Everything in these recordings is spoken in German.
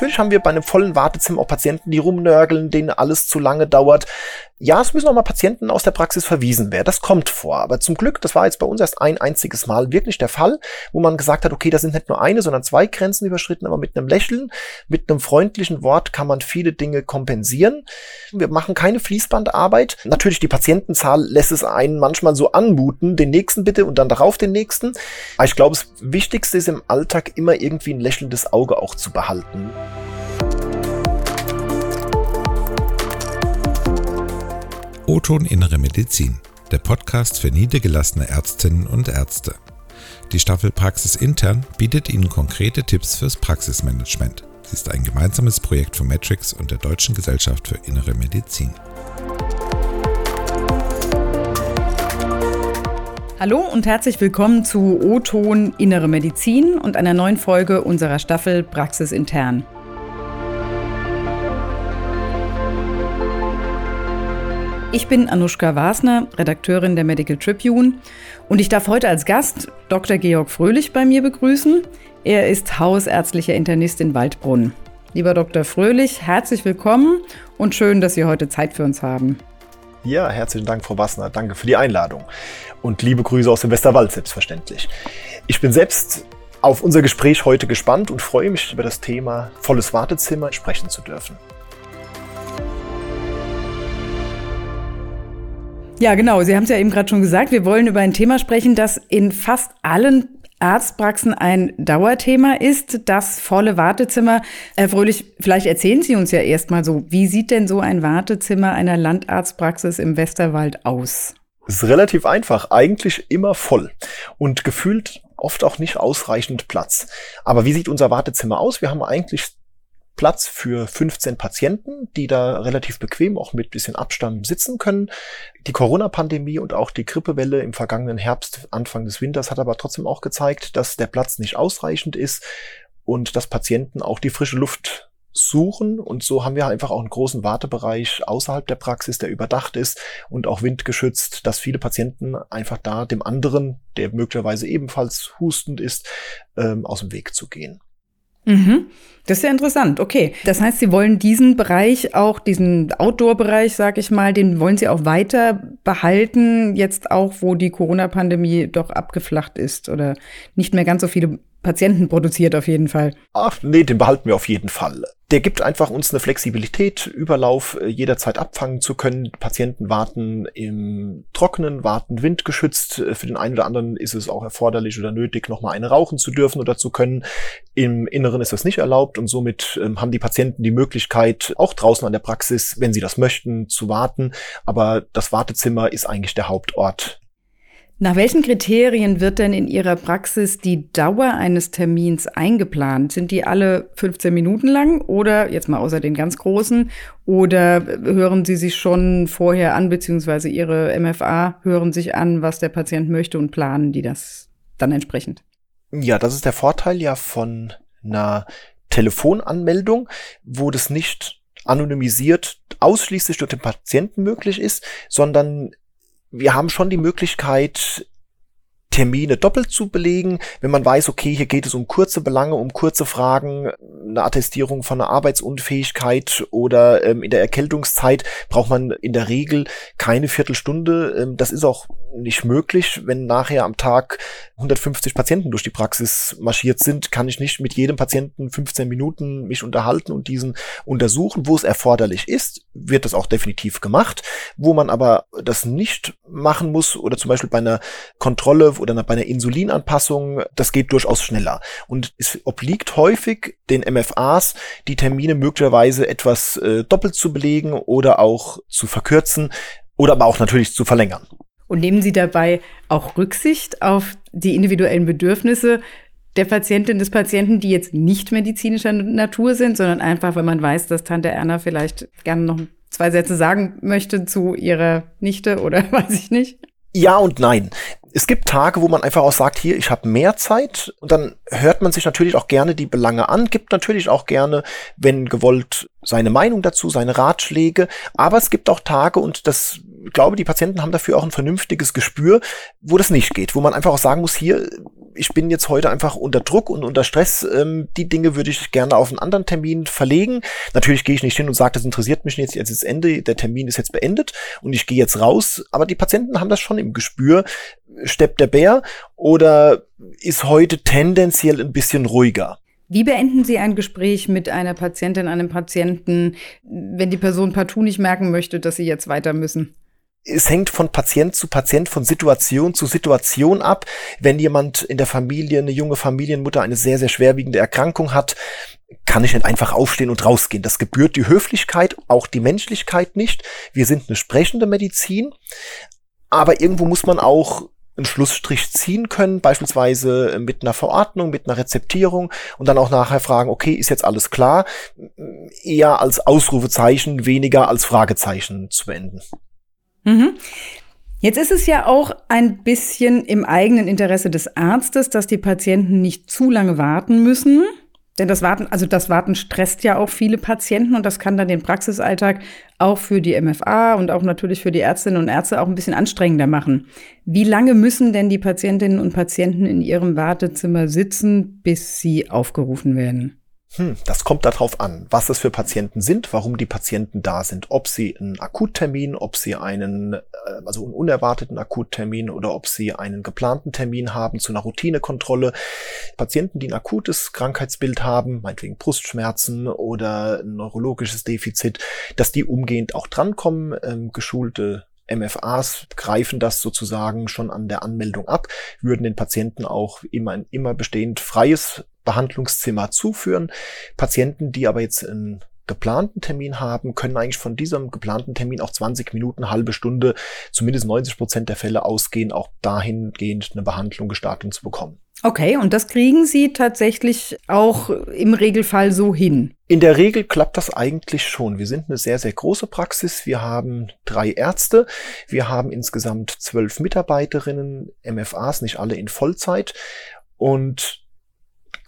Natürlich haben wir bei einem vollen Wartezimmer auch Patienten, die rumnörgeln, denen alles zu lange dauert. Ja, es müssen auch mal Patienten aus der Praxis verwiesen werden. Das kommt vor. Aber zum Glück, das war jetzt bei uns erst ein einziges Mal wirklich der Fall, wo man gesagt hat, okay, da sind nicht nur eine, sondern zwei Grenzen überschritten, aber mit einem Lächeln, mit einem freundlichen Wort kann man viele Dinge kompensieren. Wir machen keine Fließbandarbeit. Natürlich, die Patientenzahl lässt es einen manchmal so anmuten, den nächsten bitte und dann darauf den nächsten. Aber ich glaube, das Wichtigste ist im Alltag immer irgendwie ein lächelndes Auge auch zu behalten. O-Ton Innere Medizin, der Podcast für niedergelassene Ärztinnen und Ärzte. Die Staffel Praxis Intern bietet Ihnen konkrete Tipps fürs Praxismanagement. Sie ist ein gemeinsames Projekt von Matrix und der Deutschen Gesellschaft für Innere Medizin. Hallo und herzlich willkommen zu O-Ton Innere Medizin und einer neuen Folge unserer Staffel Praxis Intern. Ich bin Anushka Wasner, Redakteurin der Medical Tribune und ich darf heute als Gast Dr. Georg Fröhlich bei mir begrüßen. Er ist hausärztlicher Internist in Waldbrunn. Lieber Dr. Fröhlich, herzlich willkommen und schön, dass Sie heute Zeit für uns haben. Ja, herzlichen Dank, Frau Wassner. Danke für die Einladung. Und liebe Grüße aus dem Westerwald, selbstverständlich. Ich bin selbst auf unser Gespräch heute gespannt und freue mich, über das Thema volles Wartezimmer sprechen zu dürfen. Ja, genau. Sie haben es ja eben gerade schon gesagt. Wir wollen über ein Thema sprechen, das in fast allen Arztpraxen ein Dauerthema ist, das volle Wartezimmer. Herr Fröhlich, vielleicht erzählen Sie uns ja erstmal so, wie sieht denn so ein Wartezimmer einer Landarztpraxis im Westerwald aus? Es ist relativ einfach, eigentlich immer voll und gefühlt oft auch nicht ausreichend Platz. Aber wie sieht unser Wartezimmer aus? Wir haben eigentlich Platz für 15 Patienten, die da relativ bequem auch mit bisschen Abstand sitzen können. Die Corona-Pandemie und auch die Grippewelle im vergangenen Herbst, Anfang des Winters hat aber trotzdem auch gezeigt, dass der Platz nicht ausreichend ist und dass Patienten auch die frische Luft suchen und so haben wir einfach auch einen großen Wartebereich außerhalb der Praxis, der überdacht ist und auch windgeschützt, dass viele Patienten einfach da dem anderen, der möglicherweise ebenfalls hustend ist, ähm, aus dem Weg zu gehen. Mhm. Das ist ja interessant. Okay. Das heißt, Sie wollen diesen Bereich auch, diesen Outdoor-Bereich, sag ich mal, den wollen Sie auch weiter behalten, jetzt auch, wo die Corona-Pandemie doch abgeflacht ist oder nicht mehr ganz so viele Patienten produziert auf jeden Fall. Ach nee, den behalten wir auf jeden Fall. Der gibt einfach uns eine Flexibilität, Überlauf äh, jederzeit abfangen zu können. Patienten warten im Trockenen, warten windgeschützt. Äh, für den einen oder anderen ist es auch erforderlich oder nötig, nochmal eine rauchen zu dürfen oder zu können. Im Inneren ist das nicht erlaubt und somit ähm, haben die Patienten die Möglichkeit, auch draußen an der Praxis, wenn sie das möchten, zu warten. Aber das Wartezimmer ist eigentlich der Hauptort nach welchen Kriterien wird denn in Ihrer Praxis die Dauer eines Termins eingeplant? Sind die alle 15 Minuten lang oder jetzt mal außer den ganz großen? Oder hören Sie sich schon vorher an, beziehungsweise Ihre MFA hören sich an, was der Patient möchte und planen die das dann entsprechend? Ja, das ist der Vorteil ja von einer Telefonanmeldung, wo das nicht anonymisiert ausschließlich durch den Patienten möglich ist, sondern wir haben schon die Möglichkeit, Termine doppelt zu belegen, wenn man weiß, okay, hier geht es um kurze Belange, um kurze Fragen, eine Attestierung von einer Arbeitsunfähigkeit oder ähm, in der Erkältungszeit braucht man in der Regel keine Viertelstunde. Ähm, das ist auch nicht möglich. Wenn nachher am Tag 150 Patienten durch die Praxis marschiert sind, kann ich nicht mit jedem Patienten 15 Minuten mich unterhalten und diesen untersuchen. Wo es erforderlich ist, wird das auch definitiv gemacht. Wo man aber das nicht machen muss oder zum Beispiel bei einer Kontrolle oder bei einer Insulinanpassung, das geht durchaus schneller. Und es obliegt häufig den MFAs, die Termine möglicherweise etwas äh, doppelt zu belegen oder auch zu verkürzen oder aber auch natürlich zu verlängern. Und nehmen Sie dabei auch Rücksicht auf die individuellen Bedürfnisse der Patientin, des Patienten, die jetzt nicht medizinischer Natur sind, sondern einfach, wenn man weiß, dass Tante Erna vielleicht gerne noch zwei Sätze sagen möchte zu ihrer Nichte oder weiß ich nicht? Ja und nein. Es gibt Tage, wo man einfach auch sagt, hier, ich habe mehr Zeit. Und dann hört man sich natürlich auch gerne die Belange an, gibt natürlich auch gerne, wenn gewollt, seine Meinung dazu, seine Ratschläge, aber es gibt auch Tage und das glaube, die Patienten haben dafür auch ein vernünftiges Gespür, wo das nicht geht, wo man einfach auch sagen muss, hier, ich bin jetzt heute einfach unter Druck und unter Stress. Ähm, die Dinge würde ich gerne auf einen anderen Termin verlegen. Natürlich gehe ich nicht hin und sage, das interessiert mich nicht, jetzt ist Ende, der Termin ist jetzt beendet und ich gehe jetzt raus. Aber die Patienten haben das schon im Gespür. Steppt der Bär oder ist heute tendenziell ein bisschen ruhiger? Wie beenden Sie ein Gespräch mit einer Patientin, einem Patienten, wenn die Person partout nicht merken möchte, dass sie jetzt weiter müssen? Es hängt von Patient zu Patient, von Situation zu Situation ab. Wenn jemand in der Familie, eine junge Familienmutter, eine sehr, sehr schwerwiegende Erkrankung hat, kann ich nicht einfach aufstehen und rausgehen. Das gebührt die Höflichkeit, auch die Menschlichkeit nicht. Wir sind eine sprechende Medizin, aber irgendwo muss man auch einen Schlussstrich ziehen können, beispielsweise mit einer Verordnung, mit einer Rezeptierung und dann auch nachher fragen, okay, ist jetzt alles klar, eher als Ausrufezeichen, weniger als Fragezeichen zu beenden. Mhm. Jetzt ist es ja auch ein bisschen im eigenen Interesse des Arztes, dass die Patienten nicht zu lange warten müssen. Denn das Warten, also das Warten stresst ja auch viele Patienten und das kann dann den Praxisalltag auch für die MFA und auch natürlich für die Ärztinnen und Ärzte auch ein bisschen anstrengender machen. Wie lange müssen denn die Patientinnen und Patienten in ihrem Wartezimmer sitzen, bis sie aufgerufen werden? Hm, das kommt darauf an, was es für Patienten sind, warum die Patienten da sind, ob sie einen Akuttermin, ob sie einen, äh, also einen unerwarteten Akuttermin oder ob sie einen geplanten Termin haben zu einer Routinekontrolle. Patienten, die ein akutes Krankheitsbild haben, meinetwegen Brustschmerzen oder ein neurologisches Defizit, dass die umgehend auch drankommen, ähm, geschulte MFAs greifen das sozusagen schon an der Anmeldung ab, würden den Patienten auch immer ein immer bestehend freies Behandlungszimmer zuführen. Patienten, die aber jetzt einen geplanten Termin haben, können eigentlich von diesem geplanten Termin auch 20 Minuten, halbe Stunde, zumindest 90 Prozent der Fälle ausgehen, auch dahingehend eine Behandlung gestartet zu bekommen. Okay, und das kriegen Sie tatsächlich auch im Regelfall so hin? In der Regel klappt das eigentlich schon. Wir sind eine sehr, sehr große Praxis. Wir haben drei Ärzte. Wir haben insgesamt zwölf Mitarbeiterinnen, MFAs, nicht alle in Vollzeit. Und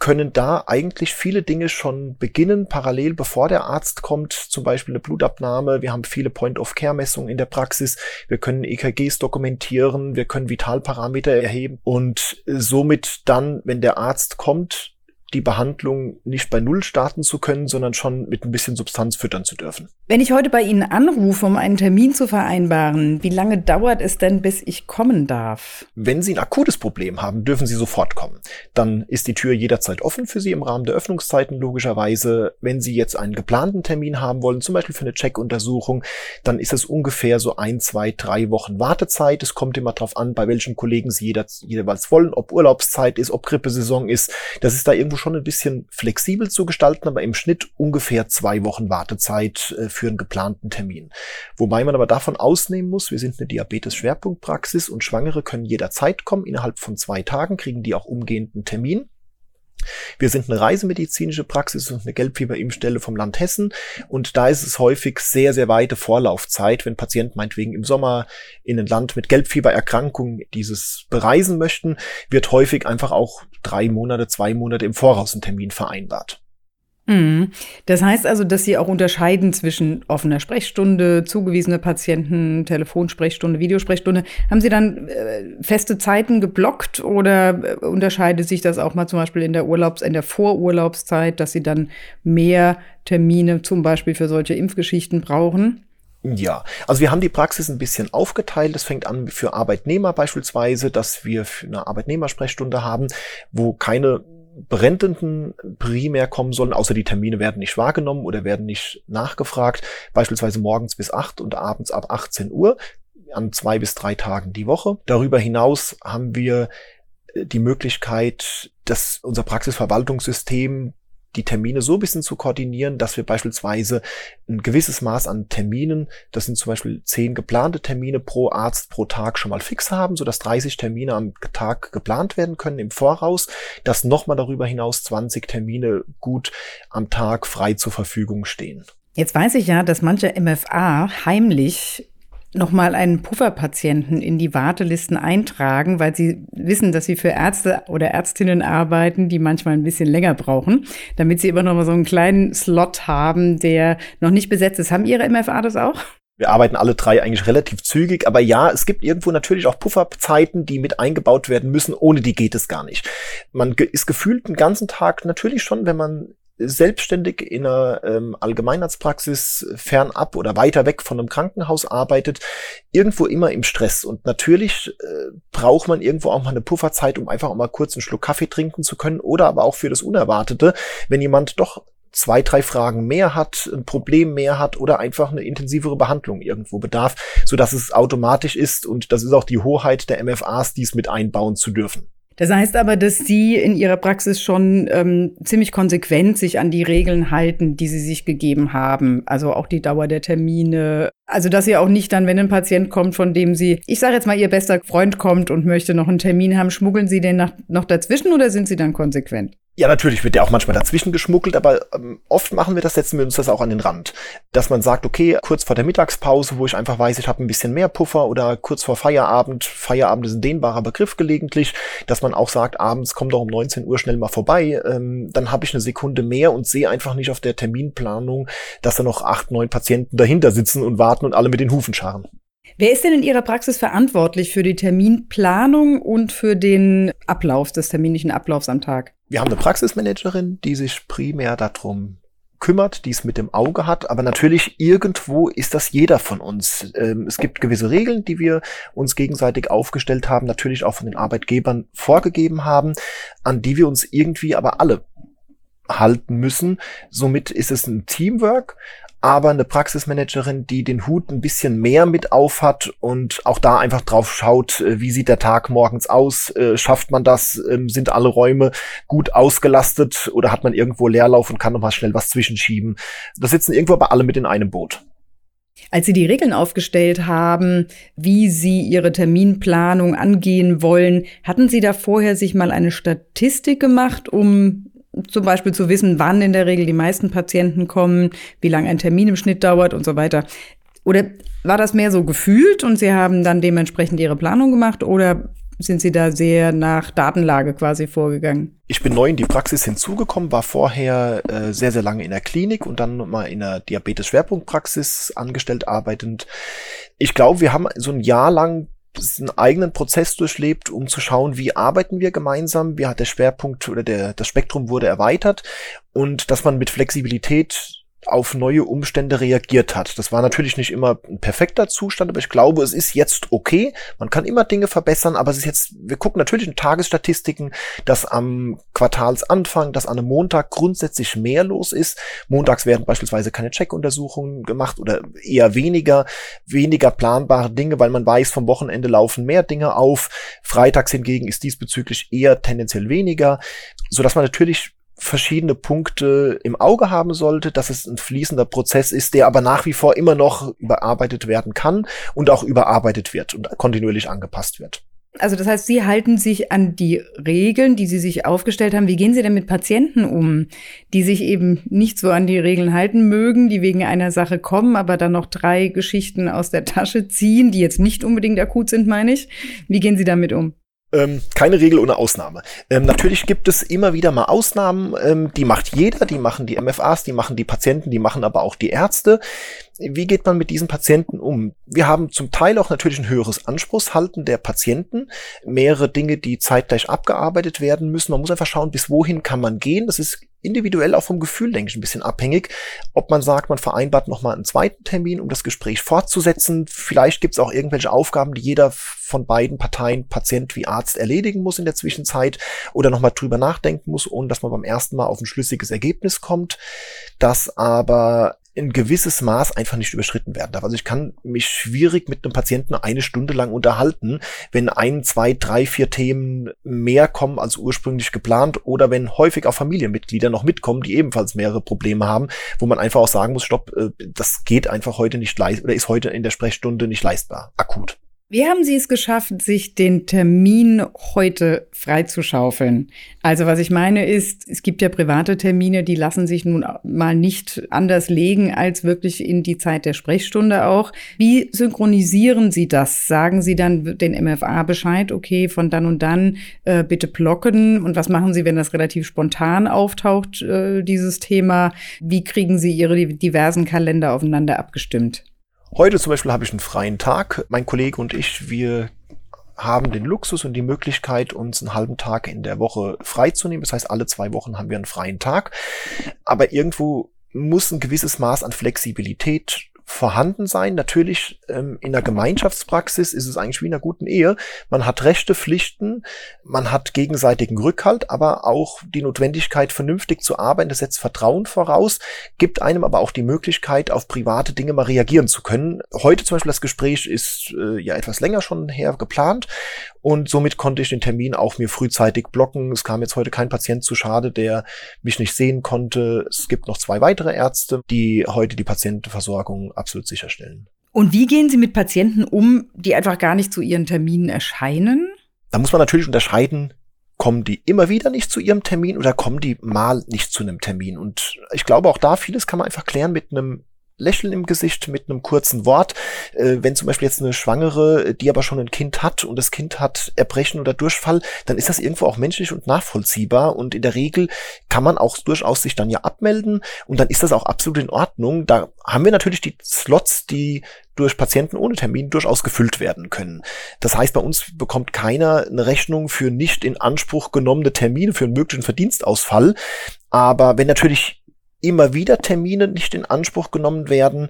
können da eigentlich viele Dinge schon beginnen, parallel bevor der Arzt kommt, zum Beispiel eine Blutabnahme. Wir haben viele Point-of-Care-Messungen in der Praxis. Wir können EKGs dokumentieren. Wir können Vitalparameter erheben und somit dann, wenn der Arzt kommt, die Behandlung nicht bei Null starten zu können, sondern schon mit ein bisschen Substanz füttern zu dürfen. Wenn ich heute bei Ihnen anrufe, um einen Termin zu vereinbaren, wie lange dauert es denn, bis ich kommen darf? Wenn Sie ein akutes Problem haben, dürfen Sie sofort kommen. Dann ist die Tür jederzeit offen für Sie im Rahmen der Öffnungszeiten logischerweise. Wenn Sie jetzt einen geplanten Termin haben wollen, zum Beispiel für eine Checkuntersuchung, dann ist es ungefähr so ein, zwei, drei Wochen Wartezeit. Es kommt immer darauf an, bei welchen Kollegen Sie jeweils wollen, ob Urlaubszeit ist, ob Grippesaison ist. Das ist da irgendwo schon ein bisschen flexibel zu gestalten, aber im Schnitt ungefähr zwei Wochen Wartezeit äh, für einen geplanten Termin. Wobei man aber davon ausnehmen muss, wir sind eine Diabetes-Schwerpunktpraxis und Schwangere können jederzeit kommen. Innerhalb von zwei Tagen kriegen die auch umgehend einen Termin. Wir sind eine reisemedizinische Praxis und eine Gelbfieberimpfstelle vom Land Hessen. Und da ist es häufig sehr, sehr weite Vorlaufzeit, wenn Patienten meinetwegen im Sommer in ein Land mit Gelbfiebererkrankung dieses bereisen möchten, wird häufig einfach auch drei Monate, zwei Monate im Voraus ein Termin vereinbart. Mhm. Das heißt also, dass Sie auch unterscheiden zwischen offener Sprechstunde, zugewiesene Patienten, Telefonsprechstunde, Videosprechstunde. Haben Sie dann äh, feste Zeiten geblockt oder äh, unterscheidet sich das auch mal zum Beispiel in der Urlaubs-, in der Vorurlaubszeit, dass Sie dann mehr Termine zum Beispiel für solche Impfgeschichten brauchen? Ja, also wir haben die Praxis ein bisschen aufgeteilt. Es fängt an für Arbeitnehmer beispielsweise, dass wir eine Arbeitnehmersprechstunde haben, wo keine Brennenden primär kommen sollen, außer die Termine werden nicht wahrgenommen oder werden nicht nachgefragt, beispielsweise morgens bis acht und abends ab 18 Uhr an zwei bis drei Tagen die Woche. Darüber hinaus haben wir äh, die Möglichkeit, dass unser Praxisverwaltungssystem die Termine so ein bisschen zu koordinieren, dass wir beispielsweise ein gewisses Maß an Terminen, das sind zum Beispiel zehn geplante Termine pro Arzt pro Tag schon mal fix haben, sodass 30 Termine am Tag geplant werden können im Voraus, dass nochmal darüber hinaus 20 Termine gut am Tag frei zur Verfügung stehen. Jetzt weiß ich ja, dass manche MFA heimlich nochmal einen Pufferpatienten in die Wartelisten eintragen, weil sie wissen, dass sie für Ärzte oder Ärztinnen arbeiten, die manchmal ein bisschen länger brauchen, damit sie immer noch mal so einen kleinen Slot haben, der noch nicht besetzt ist. Haben Ihre MFA das auch? Wir arbeiten alle drei eigentlich relativ zügig, aber ja, es gibt irgendwo natürlich auch Pufferzeiten, die mit eingebaut werden müssen. Ohne die geht es gar nicht. Man ist gefühlt den ganzen Tag natürlich schon, wenn man selbstständig in einer ähm, Allgemeinarztpraxis fernab oder weiter weg von einem Krankenhaus arbeitet, irgendwo immer im Stress. Und natürlich äh, braucht man irgendwo auch mal eine Pufferzeit, um einfach auch mal kurz einen Schluck Kaffee trinken zu können oder aber auch für das Unerwartete, wenn jemand doch zwei, drei Fragen mehr hat, ein Problem mehr hat oder einfach eine intensivere Behandlung irgendwo bedarf, so dass es automatisch ist und das ist auch die Hoheit der MFAs, dies mit einbauen zu dürfen. Das heißt aber, dass Sie in Ihrer Praxis schon ähm, ziemlich konsequent sich an die Regeln halten, die Sie sich gegeben haben. Also auch die Dauer der Termine. Also dass Sie auch nicht dann, wenn ein Patient kommt, von dem Sie, ich sage jetzt mal, Ihr bester Freund kommt und möchte noch einen Termin haben, schmuggeln Sie den nach, noch dazwischen oder sind Sie dann konsequent? Ja, natürlich wird der auch manchmal dazwischen geschmuggelt, aber ähm, oft machen wir das, setzen wir uns das auch an den Rand. Dass man sagt, okay, kurz vor der Mittagspause, wo ich einfach weiß, ich habe ein bisschen mehr Puffer oder kurz vor Feierabend, Feierabend ist ein dehnbarer Begriff gelegentlich, dass man auch sagt, abends kommt doch um 19 Uhr schnell mal vorbei, ähm, dann habe ich eine Sekunde mehr und sehe einfach nicht auf der Terminplanung, dass da noch acht, neun Patienten dahinter sitzen und warten und alle mit den Hufen scharren. Wer ist denn in Ihrer Praxis verantwortlich für die Terminplanung und für den Ablauf des terminlichen Ablaufs am Tag? Wir haben eine Praxismanagerin, die sich primär darum kümmert, die es mit dem Auge hat. Aber natürlich irgendwo ist das jeder von uns. Ähm, es gibt gewisse Regeln, die wir uns gegenseitig aufgestellt haben, natürlich auch von den Arbeitgebern vorgegeben haben, an die wir uns irgendwie aber alle halten müssen. Somit ist es ein Teamwork, aber eine Praxismanagerin, die den Hut ein bisschen mehr mit auf hat und auch da einfach drauf schaut, äh, wie sieht der Tag morgens aus, äh, schafft man das, ähm, sind alle Räume gut ausgelastet oder hat man irgendwo Leerlauf und kann nochmal schnell was zwischenschieben. Da sitzen irgendwo aber alle mit in einem Boot. Als Sie die Regeln aufgestellt haben, wie Sie Ihre Terminplanung angehen wollen, hatten Sie da vorher sich mal eine Statistik gemacht, um zum Beispiel zu wissen, wann in der Regel die meisten Patienten kommen, wie lange ein Termin im Schnitt dauert und so weiter. Oder war das mehr so gefühlt und Sie haben dann dementsprechend Ihre Planung gemacht oder sind Sie da sehr nach Datenlage quasi vorgegangen? Ich bin neu in die Praxis hinzugekommen, war vorher äh, sehr, sehr lange in der Klinik und dann mal in der Diabetes-Schwerpunktpraxis angestellt arbeitend. Ich glaube, wir haben so ein Jahr lang einen eigenen Prozess durchlebt, um zu schauen, wie arbeiten wir gemeinsam, wie hat der Schwerpunkt oder der, das Spektrum wurde erweitert und dass man mit Flexibilität auf neue Umstände reagiert hat. Das war natürlich nicht immer ein perfekter Zustand, aber ich glaube, es ist jetzt okay. Man kann immer Dinge verbessern, aber es ist jetzt, wir gucken natürlich in Tagesstatistiken, dass am Quartalsanfang, dass an einem Montag grundsätzlich mehr los ist. Montags werden beispielsweise keine Checkuntersuchungen gemacht oder eher weniger, weniger planbare Dinge, weil man weiß, vom Wochenende laufen mehr Dinge auf. Freitags hingegen ist diesbezüglich eher tendenziell weniger, so dass man natürlich verschiedene Punkte im Auge haben sollte, dass es ein fließender Prozess ist, der aber nach wie vor immer noch überarbeitet werden kann und auch überarbeitet wird und kontinuierlich angepasst wird. Also das heißt, Sie halten sich an die Regeln, die Sie sich aufgestellt haben. Wie gehen Sie denn mit Patienten um, die sich eben nicht so an die Regeln halten mögen, die wegen einer Sache kommen, aber dann noch drei Geschichten aus der Tasche ziehen, die jetzt nicht unbedingt akut sind, meine ich? Wie gehen Sie damit um? Ähm, keine Regel ohne Ausnahme. Ähm, natürlich gibt es immer wieder mal Ausnahmen, ähm, die macht jeder, die machen die MFAs, die machen die Patienten, die machen aber auch die Ärzte. Wie geht man mit diesen Patienten um? Wir haben zum Teil auch natürlich ein höheres Anspruchshalten der Patienten, mehrere Dinge, die zeitgleich abgearbeitet werden müssen. Man muss einfach schauen, bis wohin kann man gehen. Das ist individuell auch vom Gefühl, denke ich, ein bisschen abhängig, ob man sagt, man vereinbart nochmal einen zweiten Termin, um das Gespräch fortzusetzen. Vielleicht gibt es auch irgendwelche Aufgaben, die jeder von beiden Parteien, Patient wie Arzt, erledigen muss in der Zwischenzeit oder nochmal drüber nachdenken muss, ohne dass man beim ersten Mal auf ein schlüssiges Ergebnis kommt. Das aber ein gewisses Maß einfach nicht überschritten werden darf. Also ich kann mich schwierig mit einem Patienten eine Stunde lang unterhalten, wenn ein, zwei, drei, vier Themen mehr kommen als ursprünglich geplant oder wenn häufig auch Familienmitglieder noch mitkommen, die ebenfalls mehrere Probleme haben, wo man einfach auch sagen muss, stopp, äh, das geht einfach heute nicht leist oder ist heute in der Sprechstunde nicht leistbar, akut. Wie haben Sie es geschafft, sich den Termin heute freizuschaufeln? Also was ich meine ist, es gibt ja private Termine, die lassen sich nun mal nicht anders legen als wirklich in die Zeit der Sprechstunde auch. Wie synchronisieren Sie das? Sagen Sie dann den MFA Bescheid, okay, von dann und dann äh, bitte blocken? Und was machen Sie, wenn das relativ spontan auftaucht, äh, dieses Thema? Wie kriegen Sie Ihre diversen Kalender aufeinander abgestimmt? Heute zum Beispiel habe ich einen freien Tag. Mein Kollege und ich, wir haben den Luxus und die Möglichkeit, uns einen halben Tag in der Woche freizunehmen. Das heißt, alle zwei Wochen haben wir einen freien Tag. Aber irgendwo muss ein gewisses Maß an Flexibilität vorhanden sein. Natürlich ähm, in der Gemeinschaftspraxis ist es eigentlich wie in einer guten Ehe. Man hat Rechte, Pflichten, man hat gegenseitigen Rückhalt, aber auch die Notwendigkeit, vernünftig zu arbeiten. Das setzt Vertrauen voraus, gibt einem aber auch die Möglichkeit, auf private Dinge mal reagieren zu können. Heute zum Beispiel das Gespräch ist äh, ja etwas länger schon her geplant und somit konnte ich den Termin auch mir frühzeitig blocken. Es kam jetzt heute kein Patient zu schade, der mich nicht sehen konnte. Es gibt noch zwei weitere Ärzte, die heute die Patientenversorgung absolut sicherstellen. Und wie gehen Sie mit Patienten um, die einfach gar nicht zu ihren Terminen erscheinen? Da muss man natürlich unterscheiden, kommen die immer wieder nicht zu ihrem Termin oder kommen die mal nicht zu einem Termin? Und ich glaube, auch da vieles kann man einfach klären mit einem Lächeln im Gesicht mit einem kurzen Wort. Äh, wenn zum Beispiel jetzt eine Schwangere, die aber schon ein Kind hat und das Kind hat Erbrechen oder Durchfall, dann ist das irgendwo auch menschlich und nachvollziehbar und in der Regel kann man auch durchaus sich dann ja abmelden und dann ist das auch absolut in Ordnung. Da haben wir natürlich die Slots, die durch Patienten ohne Termin durchaus gefüllt werden können. Das heißt, bei uns bekommt keiner eine Rechnung für nicht in Anspruch genommene Termine für einen möglichen Verdienstausfall. Aber wenn natürlich immer wieder Termine nicht in Anspruch genommen werden,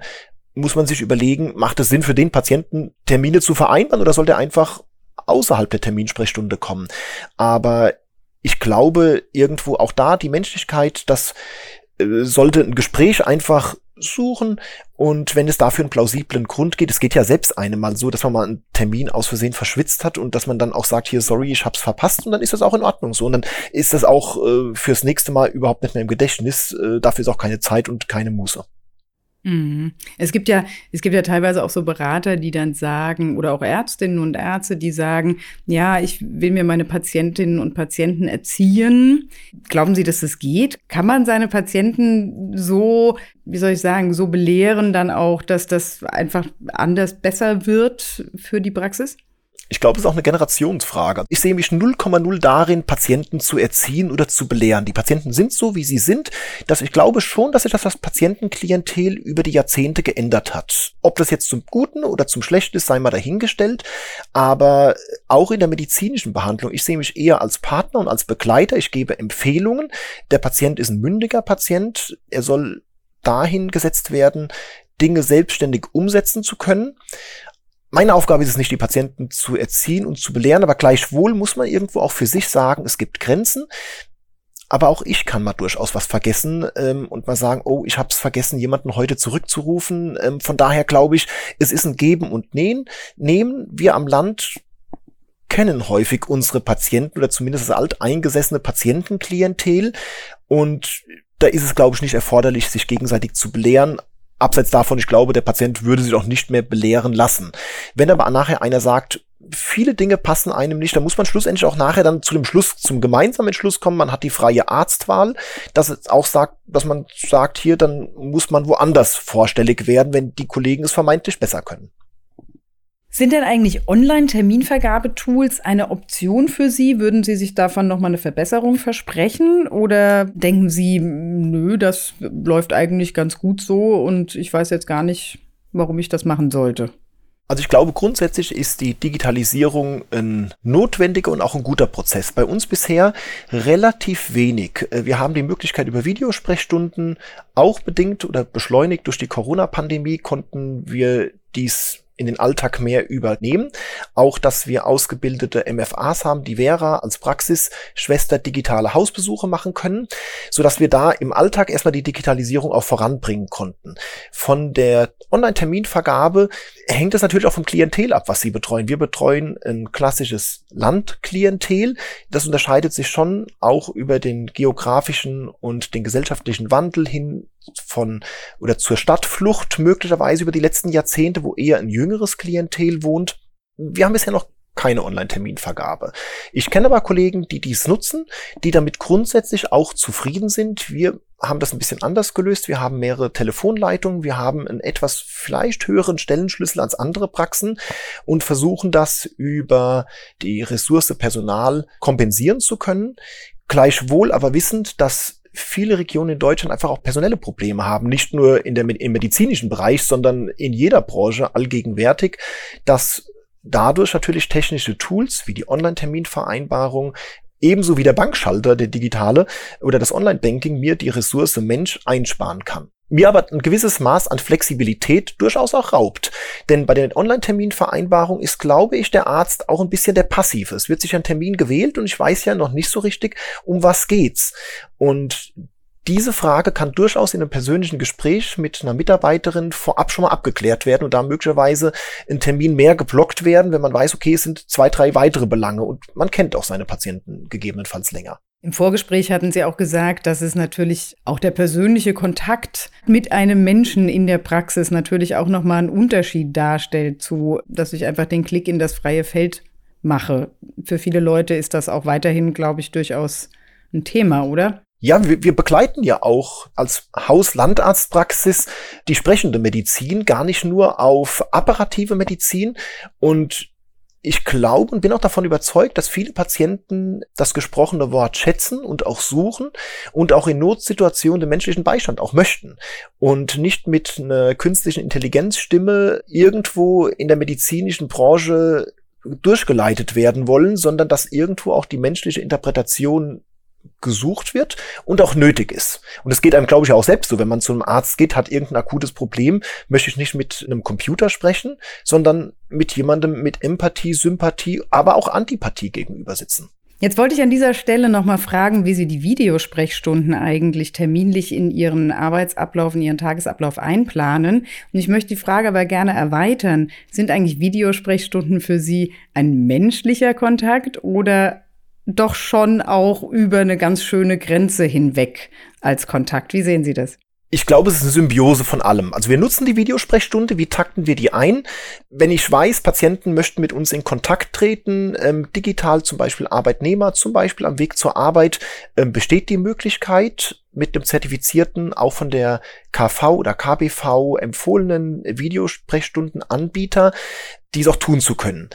muss man sich überlegen, macht es Sinn für den Patienten, Termine zu vereinbaren oder soll der einfach außerhalb der Terminsprechstunde kommen? Aber ich glaube, irgendwo auch da die Menschlichkeit, das äh, sollte ein Gespräch einfach suchen. Und wenn es dafür einen plausiblen Grund geht, es geht ja selbst einem mal so, dass man mal einen Termin aus Versehen verschwitzt hat und dass man dann auch sagt, hier, sorry, ich hab's verpasst und dann ist das auch in Ordnung so. Und dann ist das auch äh, fürs nächste Mal überhaupt nicht mehr im Gedächtnis, äh, dafür ist auch keine Zeit und keine Muße. Mhm. Es gibt ja, es gibt ja teilweise auch so Berater, die dann sagen, oder auch Ärztinnen und Ärzte, die sagen, ja, ich will mir meine Patientinnen und Patienten erziehen. Glauben Sie, dass das geht? Kann man seine Patienten so, wie soll ich sagen, so belehren dann auch, dass das einfach anders besser wird für die Praxis? Ich glaube, es ist auch eine Generationsfrage. Ich sehe mich 0,0 darin, Patienten zu erziehen oder zu belehren. Die Patienten sind so, wie sie sind. Dass ich glaube schon, dass sich das, das Patientenklientel über die Jahrzehnte geändert hat. Ob das jetzt zum Guten oder zum Schlechten ist, sei mal dahingestellt. Aber auch in der medizinischen Behandlung, ich sehe mich eher als Partner und als Begleiter. Ich gebe Empfehlungen. Der Patient ist ein mündiger Patient. Er soll dahin gesetzt werden, Dinge selbstständig umsetzen zu können meine Aufgabe ist es nicht, die Patienten zu erziehen und zu belehren, aber gleichwohl muss man irgendwo auch für sich sagen, es gibt Grenzen. Aber auch ich kann mal durchaus was vergessen ähm, und mal sagen, oh, ich habe es vergessen, jemanden heute zurückzurufen. Ähm, von daher glaube ich, es ist ein Geben und Nehmen. Nehmen wir am Land kennen häufig unsere Patienten oder zumindest das alteingesessene Patientenklientel und da ist es, glaube ich, nicht erforderlich, sich gegenseitig zu belehren, Abseits davon, ich glaube, der Patient würde sich auch nicht mehr belehren lassen. Wenn aber nachher einer sagt, viele Dinge passen einem nicht, dann muss man schlussendlich auch nachher dann zu dem Schluss, zum gemeinsamen Schluss kommen, man hat die freie Arztwahl, dass es auch sagt, dass man sagt, hier, dann muss man woanders vorstellig werden, wenn die Kollegen es vermeintlich besser können. Sind denn eigentlich Online-Terminvergabetools eine Option für Sie? Würden Sie sich davon nochmal eine Verbesserung versprechen? Oder denken Sie, nö, das läuft eigentlich ganz gut so und ich weiß jetzt gar nicht, warum ich das machen sollte? Also ich glaube, grundsätzlich ist die Digitalisierung ein notwendiger und auch ein guter Prozess. Bei uns bisher relativ wenig. Wir haben die Möglichkeit über Videosprechstunden, auch bedingt oder beschleunigt durch die Corona-Pandemie, konnten wir dies in den Alltag mehr übernehmen. Auch, dass wir ausgebildete MFAs haben, die Vera als Praxisschwester digitale Hausbesuche machen können, so dass wir da im Alltag erstmal die Digitalisierung auch voranbringen konnten. Von der Online-Terminvergabe hängt es natürlich auch vom Klientel ab, was sie betreuen. Wir betreuen ein klassisches Landklientel. Das unterscheidet sich schon auch über den geografischen und den gesellschaftlichen Wandel hin von oder zur Stadtflucht möglicherweise über die letzten Jahrzehnte, wo eher ein jüngeres Klientel wohnt. Wir haben bisher noch keine Online-Terminvergabe. Ich kenne aber Kollegen, die dies nutzen, die damit grundsätzlich auch zufrieden sind. Wir haben das ein bisschen anders gelöst. Wir haben mehrere Telefonleitungen, wir haben einen etwas vielleicht höheren Stellenschlüssel als andere Praxen und versuchen das über die Ressource Personal kompensieren zu können. Gleichwohl aber wissend, dass viele Regionen in Deutschland einfach auch personelle Probleme haben. Nicht nur in der, im medizinischen Bereich, sondern in jeder Branche allgegenwärtig, dass dadurch natürlich technische Tools wie die Online-Terminvereinbarung ebenso wie der Bankschalter, der digitale oder das Online-Banking mir die Ressource Mensch einsparen kann mir aber ein gewisses Maß an Flexibilität durchaus auch raubt. Denn bei den Online-Terminvereinbarungen ist, glaube ich, der Arzt auch ein bisschen der Passive. Es wird sich ein Termin gewählt und ich weiß ja noch nicht so richtig, um was geht's. Und diese Frage kann durchaus in einem persönlichen Gespräch mit einer Mitarbeiterin vorab schon mal abgeklärt werden und da möglicherweise ein Termin mehr geblockt werden, wenn man weiß, okay, es sind zwei, drei weitere Belange und man kennt auch seine Patienten gegebenenfalls länger. Im Vorgespräch hatten Sie auch gesagt, dass es natürlich auch der persönliche Kontakt mit einem Menschen in der Praxis natürlich auch nochmal einen Unterschied darstellt zu, dass ich einfach den Klick in das freie Feld mache. Für viele Leute ist das auch weiterhin, glaube ich, durchaus ein Thema, oder? Ja, wir, wir begleiten ja auch als Haus-Landarztpraxis die sprechende Medizin, gar nicht nur auf apparative Medizin. Und ich glaube und bin auch davon überzeugt, dass viele Patienten das gesprochene Wort schätzen und auch suchen und auch in Notsituationen den menschlichen Beistand auch möchten und nicht mit einer künstlichen Intelligenzstimme irgendwo in der medizinischen Branche durchgeleitet werden wollen, sondern dass irgendwo auch die menschliche Interpretation gesucht wird und auch nötig ist. Und es geht einem, glaube ich, auch selbst so. Wenn man zu einem Arzt geht, hat irgendein akutes Problem, möchte ich nicht mit einem Computer sprechen, sondern mit jemandem mit Empathie, Sympathie, aber auch Antipathie gegenüber sitzen. Jetzt wollte ich an dieser Stelle nochmal fragen, wie Sie die Videosprechstunden eigentlich terminlich in Ihren Arbeitsablauf, in Ihren Tagesablauf einplanen. Und ich möchte die Frage aber gerne erweitern. Sind eigentlich Videosprechstunden für Sie ein menschlicher Kontakt oder doch schon auch über eine ganz schöne Grenze hinweg als Kontakt. Wie sehen Sie das? Ich glaube, es ist eine Symbiose von allem. Also wir nutzen die Videosprechstunde, wie takten wir die ein? Wenn ich weiß, Patienten möchten mit uns in Kontakt treten, ähm, digital zum Beispiel Arbeitnehmer, zum Beispiel am Weg zur Arbeit, ähm, besteht die Möglichkeit, mit einem zertifizierten, auch von der KV oder KBV empfohlenen Videosprechstundenanbieter, dies auch tun zu können.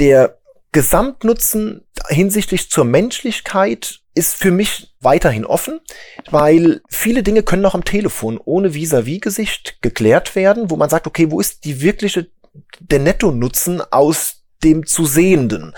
Der Gesamtnutzen hinsichtlich zur Menschlichkeit ist für mich weiterhin offen, weil viele Dinge können noch am Telefon ohne Vis-à-vis-Gesicht geklärt werden, wo man sagt, okay, wo ist die wirkliche, der Netto-Nutzen aus dem zu Sehenden?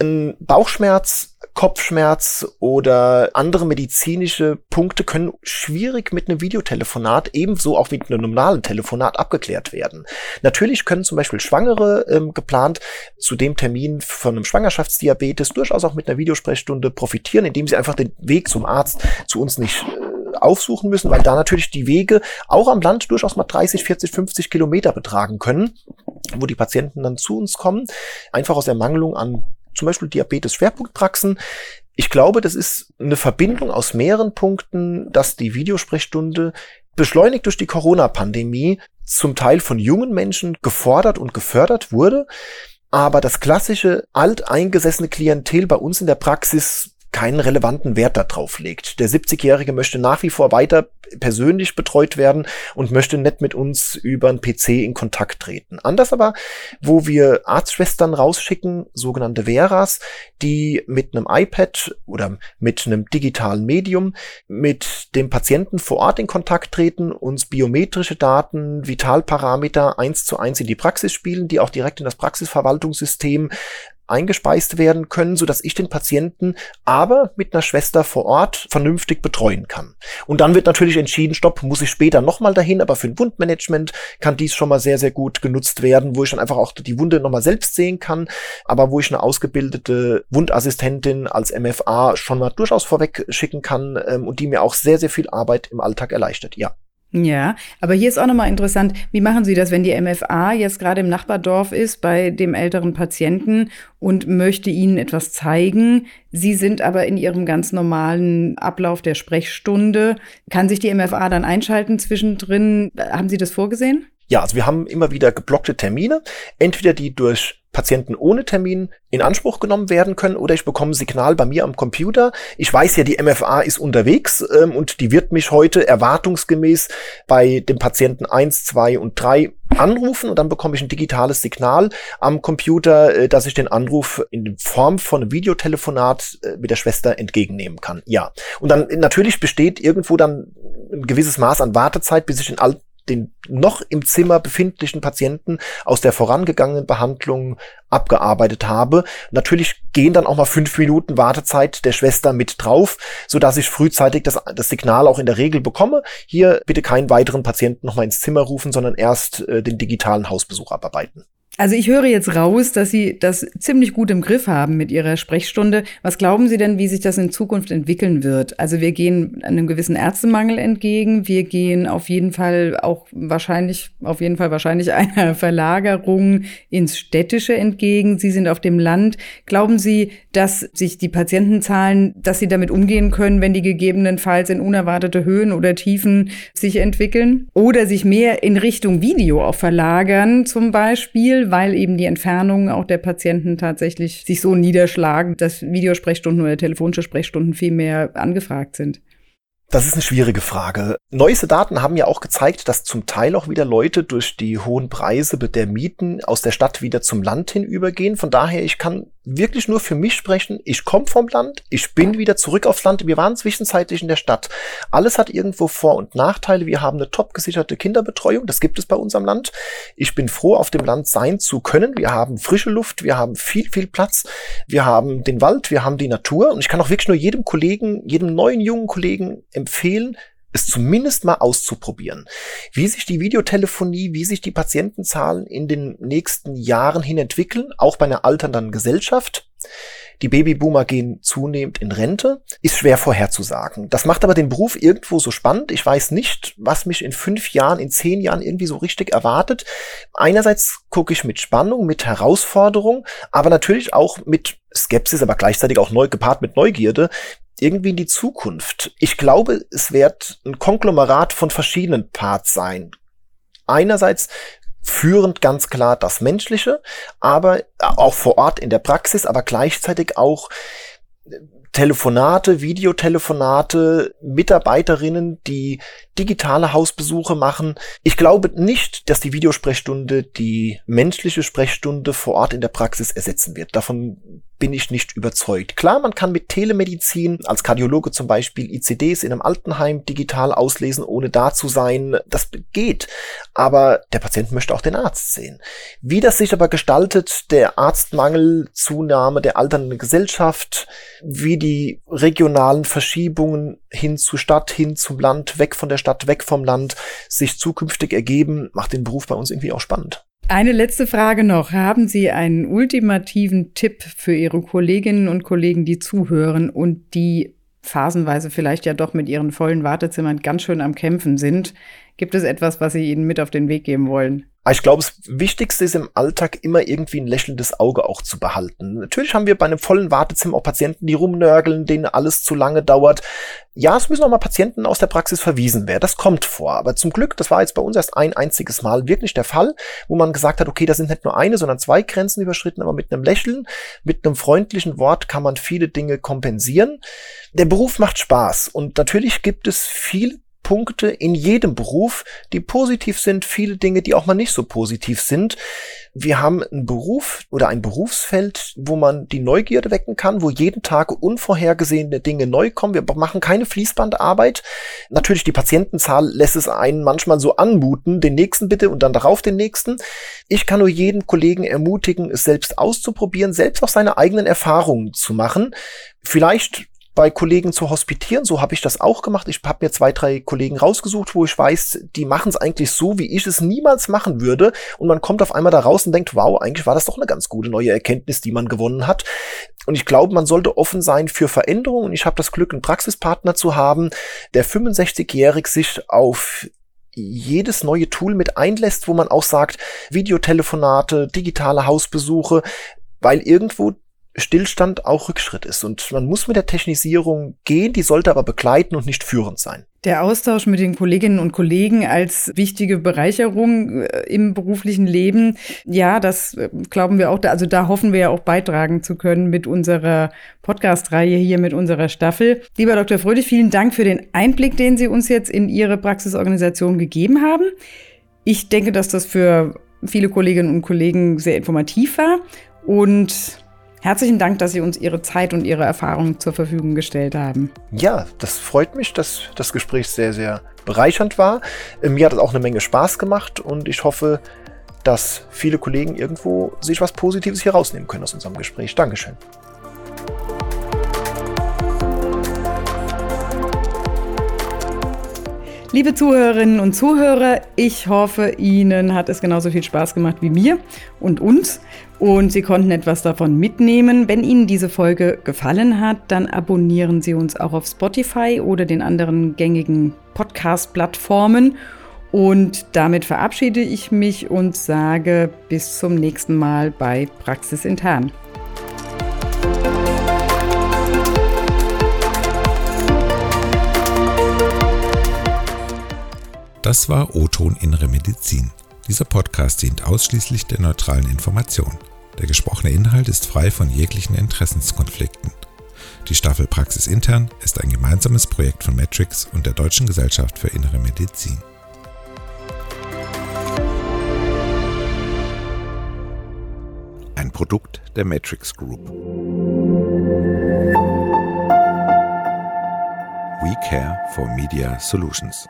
Ein Bauchschmerz Kopfschmerz oder andere medizinische Punkte können schwierig mit einem Videotelefonat, ebenso auch mit einem normalen Telefonat abgeklärt werden. Natürlich können zum Beispiel Schwangere ähm, geplant zu dem Termin von einem Schwangerschaftsdiabetes durchaus auch mit einer Videosprechstunde profitieren, indem sie einfach den Weg zum Arzt zu uns nicht äh, aufsuchen müssen, weil da natürlich die Wege auch am Land durchaus mal 30, 40, 50 Kilometer betragen können, wo die Patienten dann zu uns kommen, einfach aus Ermangelung an zum Beispiel Diabetes-Schwerpunktpraxen. Ich glaube, das ist eine Verbindung aus mehreren Punkten, dass die Videosprechstunde beschleunigt durch die Corona-Pandemie zum Teil von jungen Menschen gefordert und gefördert wurde, aber das klassische alteingesessene Klientel bei uns in der Praxis keinen relevanten Wert darauf legt. Der 70-Jährige möchte nach wie vor weiter persönlich betreut werden und möchte nicht mit uns über einen PC in Kontakt treten. Anders aber, wo wir Arztschwestern rausschicken, sogenannte Veras, die mit einem iPad oder mit einem digitalen Medium mit dem Patienten vor Ort in Kontakt treten, uns biometrische Daten, Vitalparameter eins zu eins in die Praxis spielen, die auch direkt in das Praxisverwaltungssystem eingespeist werden können, so dass ich den Patienten aber mit einer Schwester vor Ort vernünftig betreuen kann. Und dann wird natürlich entschieden, stopp, muss ich später nochmal dahin, aber für ein Wundmanagement kann dies schon mal sehr, sehr gut genutzt werden, wo ich dann einfach auch die Wunde nochmal selbst sehen kann, aber wo ich eine ausgebildete Wundassistentin als MFA schon mal durchaus vorweg schicken kann ähm, und die mir auch sehr, sehr viel Arbeit im Alltag erleichtert, ja. Ja, aber hier ist auch nochmal interessant, wie machen Sie das, wenn die MFA jetzt gerade im Nachbardorf ist bei dem älteren Patienten und möchte Ihnen etwas zeigen? Sie sind aber in Ihrem ganz normalen Ablauf der Sprechstunde. Kann sich die MFA dann einschalten zwischendrin? Haben Sie das vorgesehen? Ja, also wir haben immer wieder geblockte Termine, entweder die durch Patienten ohne Termin in Anspruch genommen werden können oder ich bekomme ein Signal bei mir am Computer. Ich weiß ja, die MFA ist unterwegs ähm, und die wird mich heute erwartungsgemäß bei dem Patienten eins, zwei und drei anrufen und dann bekomme ich ein digitales Signal am Computer, äh, dass ich den Anruf in Form von einem Videotelefonat äh, mit der Schwester entgegennehmen kann. Ja. Und dann natürlich besteht irgendwo dann ein gewisses Maß an Wartezeit, bis ich den den noch im Zimmer befindlichen Patienten aus der vorangegangenen Behandlung abgearbeitet habe. Natürlich gehen dann auch mal fünf Minuten Wartezeit der Schwester mit drauf, so dass ich frühzeitig das, das Signal auch in der Regel bekomme. Hier bitte keinen weiteren Patienten noch mal ins Zimmer rufen, sondern erst äh, den digitalen Hausbesuch abarbeiten. Also ich höre jetzt raus, dass Sie das ziemlich gut im Griff haben mit Ihrer Sprechstunde. Was glauben Sie denn, wie sich das in Zukunft entwickeln wird? Also wir gehen einem gewissen Ärztemangel entgegen. Wir gehen auf jeden Fall auch wahrscheinlich, auf jeden Fall wahrscheinlich einer Verlagerung ins Städtische entgegen. Sie sind auf dem Land. Glauben Sie, dass sich die Patientenzahlen, dass Sie damit umgehen können, wenn die gegebenenfalls in unerwartete Höhen oder Tiefen sich entwickeln? Oder sich mehr in Richtung Video auch verlagern zum Beispiel? Weil eben die Entfernungen auch der Patienten tatsächlich sich so niederschlagen, dass Videosprechstunden oder telefonische Sprechstunden viel mehr angefragt sind. Das ist eine schwierige Frage. Neueste Daten haben ja auch gezeigt, dass zum Teil auch wieder Leute durch die hohen Preise der Mieten aus der Stadt wieder zum Land hin übergehen. Von daher, ich kann wirklich nur für mich sprechen. Ich komme vom Land, ich bin wieder zurück aufs Land. Wir waren zwischenzeitlich in der Stadt. Alles hat irgendwo Vor- und Nachteile. Wir haben eine top gesicherte Kinderbetreuung. Das gibt es bei uns am Land. Ich bin froh, auf dem Land sein zu können. Wir haben frische Luft, wir haben viel, viel Platz. Wir haben den Wald, wir haben die Natur. Und ich kann auch wirklich nur jedem Kollegen, jedem neuen jungen Kollegen empfehlen, es zumindest mal auszuprobieren. Wie sich die Videotelefonie, wie sich die Patientenzahlen in den nächsten Jahren hin entwickeln, auch bei einer alternden Gesellschaft. Die Babyboomer gehen zunehmend in Rente, ist schwer vorherzusagen. Das macht aber den Beruf irgendwo so spannend. Ich weiß nicht, was mich in fünf Jahren, in zehn Jahren irgendwie so richtig erwartet. Einerseits gucke ich mit Spannung, mit Herausforderung, aber natürlich auch mit Skepsis, aber gleichzeitig auch neu gepaart mit Neugierde irgendwie in die Zukunft. Ich glaube, es wird ein Konglomerat von verschiedenen Parts sein. Einerseits führend ganz klar das Menschliche, aber auch vor Ort in der Praxis, aber gleichzeitig auch Telefonate, Videotelefonate, Mitarbeiterinnen, die digitale Hausbesuche machen. Ich glaube nicht, dass die Videosprechstunde die menschliche Sprechstunde vor Ort in der Praxis ersetzen wird. Davon bin ich nicht überzeugt. Klar, man kann mit Telemedizin als Kardiologe zum Beispiel ICDs in einem Altenheim digital auslesen, ohne da zu sein. Das geht. Aber der Patient möchte auch den Arzt sehen. Wie das sich aber gestaltet, der Arztmangel, Zunahme der alternden Gesellschaft, wie die regionalen Verschiebungen hin zu Stadt, hin zum Land, weg von der Stadt, weg vom Land sich zukünftig ergeben, macht den Beruf bei uns irgendwie auch spannend. Eine letzte Frage noch. Haben Sie einen ultimativen Tipp für Ihre Kolleginnen und Kollegen, die zuhören und die phasenweise vielleicht ja doch mit ihren vollen Wartezimmern ganz schön am Kämpfen sind? Gibt es etwas, was Sie ihnen mit auf den Weg geben wollen? Ich glaube, das Wichtigste ist im Alltag immer irgendwie ein lächelndes Auge auch zu behalten. Natürlich haben wir bei einem vollen Wartezimmer auch Patienten, die rumnörgeln, denen alles zu lange dauert. Ja, es müssen auch mal Patienten aus der Praxis verwiesen werden. Das kommt vor. Aber zum Glück, das war jetzt bei uns erst ein einziges Mal wirklich der Fall, wo man gesagt hat, okay, da sind nicht nur eine, sondern zwei Grenzen überschritten, aber mit einem Lächeln, mit einem freundlichen Wort kann man viele Dinge kompensieren. Der Beruf macht Spaß und natürlich gibt es viele Punkte in jedem Beruf, die positiv sind, viele Dinge, die auch mal nicht so positiv sind. Wir haben einen Beruf oder ein Berufsfeld, wo man die Neugierde wecken kann, wo jeden Tag unvorhergesehene Dinge neu kommen. Wir machen keine Fließbandarbeit. Natürlich die Patientenzahl lässt es einen manchmal so anmuten, den nächsten bitte und dann darauf den nächsten. Ich kann nur jeden Kollegen ermutigen, es selbst auszuprobieren, selbst auch seine eigenen Erfahrungen zu machen. Vielleicht bei Kollegen zu hospitieren. So habe ich das auch gemacht. Ich habe mir zwei, drei Kollegen rausgesucht, wo ich weiß, die machen es eigentlich so, wie ich es niemals machen würde. Und man kommt auf einmal da raus und denkt, wow, eigentlich war das doch eine ganz gute neue Erkenntnis, die man gewonnen hat. Und ich glaube, man sollte offen sein für Veränderungen. Und ich habe das Glück, einen Praxispartner zu haben, der 65-jährig sich auf jedes neue Tool mit einlässt, wo man auch sagt, Videotelefonate, digitale Hausbesuche, weil irgendwo Stillstand auch Rückschritt ist. Und man muss mit der Technisierung gehen, die sollte aber begleiten und nicht führend sein. Der Austausch mit den Kolleginnen und Kollegen als wichtige Bereicherung äh, im beruflichen Leben, ja, das äh, glauben wir auch, also da hoffen wir ja auch beitragen zu können mit unserer Podcast-Reihe hier, mit unserer Staffel. Lieber Dr. Fröhlich, vielen Dank für den Einblick, den Sie uns jetzt in Ihre Praxisorganisation gegeben haben. Ich denke, dass das für viele Kolleginnen und Kollegen sehr informativ war und Herzlichen Dank, dass Sie uns Ihre Zeit und Ihre Erfahrungen zur Verfügung gestellt haben. Ja, das freut mich, dass das Gespräch sehr, sehr bereichernd war. Äh, mir hat es auch eine Menge Spaß gemacht und ich hoffe, dass viele Kollegen irgendwo sich was Positives hier rausnehmen können aus unserem Gespräch. Dankeschön. Liebe Zuhörerinnen und Zuhörer, ich hoffe, Ihnen hat es genauso viel Spaß gemacht wie mir und uns und Sie konnten etwas davon mitnehmen. Wenn Ihnen diese Folge gefallen hat, dann abonnieren Sie uns auch auf Spotify oder den anderen gängigen Podcast-Plattformen. Und damit verabschiede ich mich und sage bis zum nächsten Mal bei Praxis Intern. Das war O-Ton Innere Medizin. Dieser Podcast dient ausschließlich der neutralen Information. Der gesprochene Inhalt ist frei von jeglichen Interessenskonflikten. Die Staffel Praxis Intern ist ein gemeinsames Projekt von Matrix und der Deutschen Gesellschaft für Innere Medizin. Ein Produkt der Matrix Group. We care for Media Solutions.